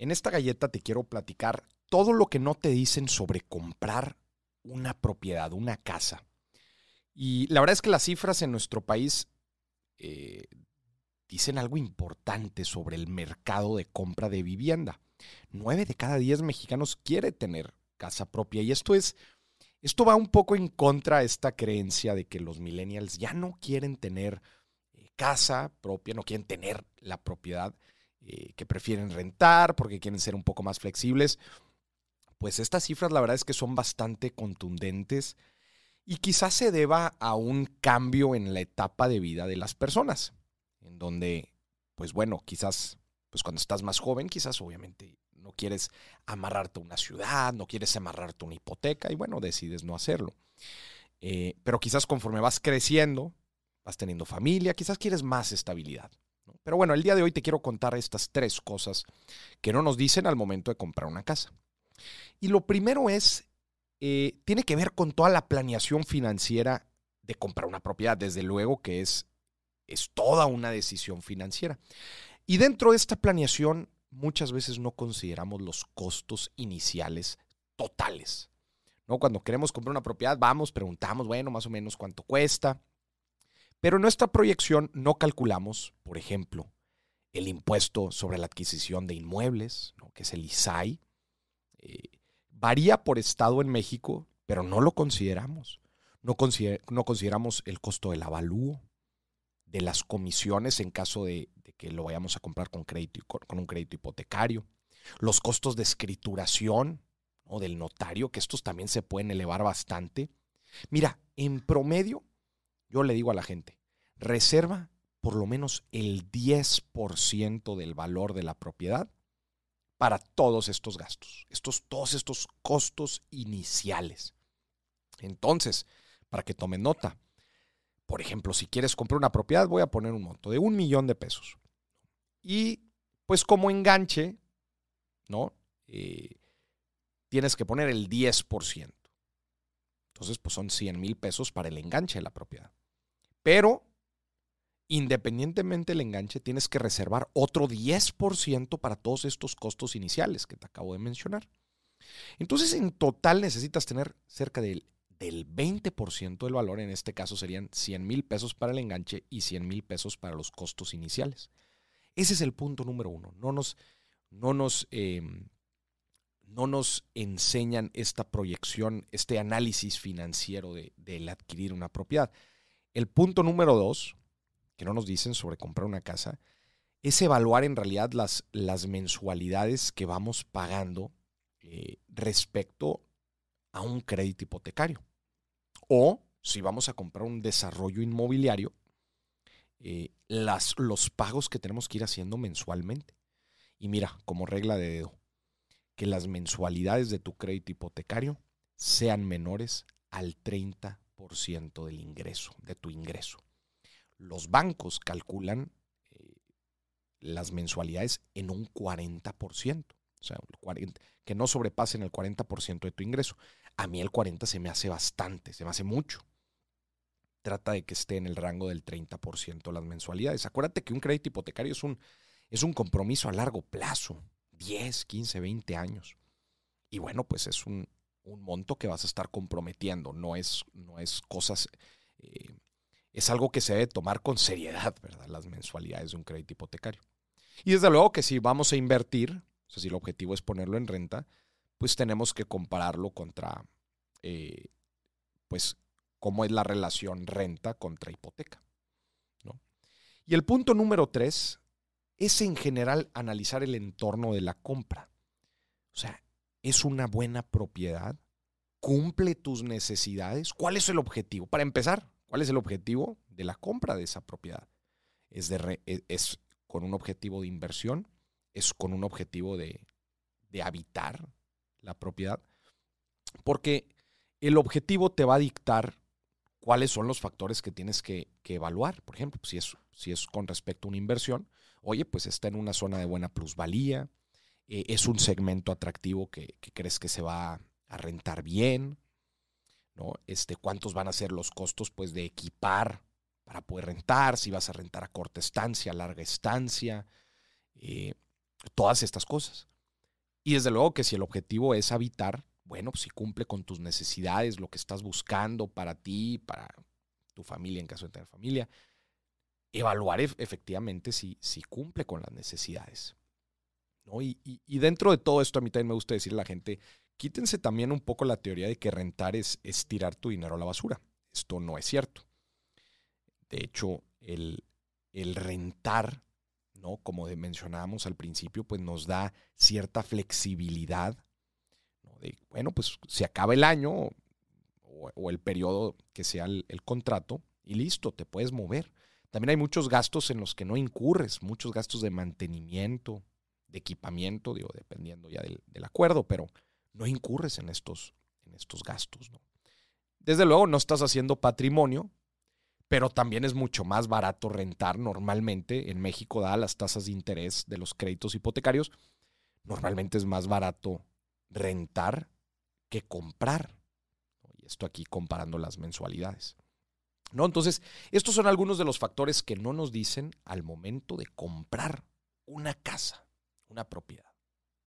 En esta galleta te quiero platicar todo lo que no te dicen sobre comprar una propiedad, una casa. Y la verdad es que las cifras en nuestro país eh, dicen algo importante sobre el mercado de compra de vivienda. Nueve de cada diez mexicanos quiere tener casa propia y esto es, esto va un poco en contra de esta creencia de que los millennials ya no quieren tener eh, casa propia, no quieren tener la propiedad, eh, que prefieren rentar porque quieren ser un poco más flexibles. Pues estas cifras la verdad es que son bastante contundentes y quizás se deba a un cambio en la etapa de vida de las personas en donde, pues bueno, quizás, pues cuando estás más joven, quizás obviamente no quieres amarrarte a una ciudad, no quieres amarrarte a una hipoteca y bueno, decides no hacerlo. Eh, pero quizás conforme vas creciendo, vas teniendo familia, quizás quieres más estabilidad. Pero bueno, el día de hoy te quiero contar estas tres cosas que no nos dicen al momento de comprar una casa. Y lo primero es, eh, tiene que ver con toda la planeación financiera de comprar una propiedad. Desde luego que es es toda una decisión financiera. Y dentro de esta planeación muchas veces no consideramos los costos iniciales totales. ¿no? Cuando queremos comprar una propiedad, vamos, preguntamos, bueno, más o menos cuánto cuesta. Pero en nuestra proyección no calculamos, por ejemplo, el impuesto sobre la adquisición de inmuebles, que es el ISAI. Eh, varía por estado en México, pero no lo consideramos. No, consideramos el costo del avalúo, de las comisiones en caso de, que lo vayamos a comprar con, crédito, con un crédito hipotecario, los costos de escrituración o del notario, que estos también se pueden elevar bastante. Mira, en promedio, yo le digo a la gente, reserva por lo menos el 10% del valor de la propiedad para todos estos gastos, estos, todos estos costos iniciales. Entonces, para que tomen nota, por ejemplo, si quieres comprar una propiedad, voy a poner un monto de un millón de pesos. Y pues como enganche, ¿no? Eh, tienes que poner el 10%. Entonces, pues son 100 mil pesos para el enganche de la propiedad. Pero, independientemente del enganche, tienes que reservar otro 10% para todos estos costos iniciales que te acabo de mencionar. Entonces, en total necesitas tener cerca del del 20% del valor, en este caso serían 100 mil pesos para el enganche y 100 mil pesos para los costos iniciales. Ese es el punto número uno. No nos, no nos, em, no nos enseñan esta proyección, este análisis financiero de, adquirir una propiedad. El punto número dos, que no nos dicen sobre comprar una casa, es evaluar en realidad las, las mensualidades que vamos pagando eh, respecto a un crédito hipotecario. O si vamos a comprar un desarrollo inmobiliario, eh, las, los pagos que tenemos que ir haciendo mensualmente. Y mira, como regla de dedo, que las mensualidades de tu crédito hipotecario sean menores al 30% del ingreso, de tu ingreso. Los bancos calculan eh, las mensualidades en un 40%, o sea, que no sobrepasen el 40% de tu ingreso. A mí el 40 se me hace bastante, se me hace mucho. Trata de que esté en el rango del 30% las mensualidades. Acuérdate que un crédito hipotecario es un, es un compromiso a largo plazo, 10, 15, 20 años. Y bueno, pues es un, monto que vas a estar comprometiendo, no es, no es cosas, eh, es algo que se debe tomar con seriedad, ¿verdad? Las mensualidades de un crédito hipotecario. Y desde luego que si vamos a invertir, o sea, si el objetivo es ponerlo en renta, pues tenemos que compararlo contra, eh, pues, cómo es la relación renta contra hipoteca. Y el punto número tres es en general analizar el entorno de la compra. O sea, ¿es una buena propiedad? ¿Cumple tus necesidades? ¿Cuál es el objetivo? Para empezar, ¿cuál es el objetivo de la compra de esa propiedad? ¿Es, de e, es con un objetivo de inversión? ¿Es con un objetivo de, de habitar? la propiedad, porque el objetivo te va a dictar cuáles son los factores que tienes que, evaluar. Por ejemplo, si es, si es con respecto a una inversión, oye, pues está en una zona de buena plusvalía, eh, es un segmento atractivo que, crees que se va a rentar bien, ¿no? Este, ¿Cuántos van a ser los costos pues, de equipar para poder rentar? Si vas a rentar a corta estancia, a larga estancia, eh, todas estas cosas. Y desde luego que si el objetivo es habitar, bueno, pues si cumple con tus necesidades, lo que estás buscando para ti, para tu familia en caso de tener familia, evaluar efectivamente si, si cumple con las necesidades. Y, dentro de todo esto, a mí también me gusta decirle a la gente, quítense también un poco la teoría de que rentar es, tirar tu dinero a la basura. Esto no es cierto. De hecho, el, el rentar, ¿no? Como mencionábamos al principio, pues nos da cierta flexibilidad. De, bueno, pues se acaba el año o, el periodo que sea el, contrato y listo, te puedes mover. También hay muchos gastos en los que no incurres, muchos gastos de mantenimiento, de equipamiento, digo, dependiendo ya del, acuerdo, pero no incurres en estos, en estos gastos. ¿no? Desde luego no estás haciendo patrimonio, pero también es mucho más barato rentar normalmente. En México, da las tasas de interés de los créditos hipotecarios, normalmente es más barato rentar que comprar. Y esto aquí comparando las mensualidades. ¿No? Entonces, estos son algunos de los factores que no nos dicen al momento de comprar una casa, una propiedad.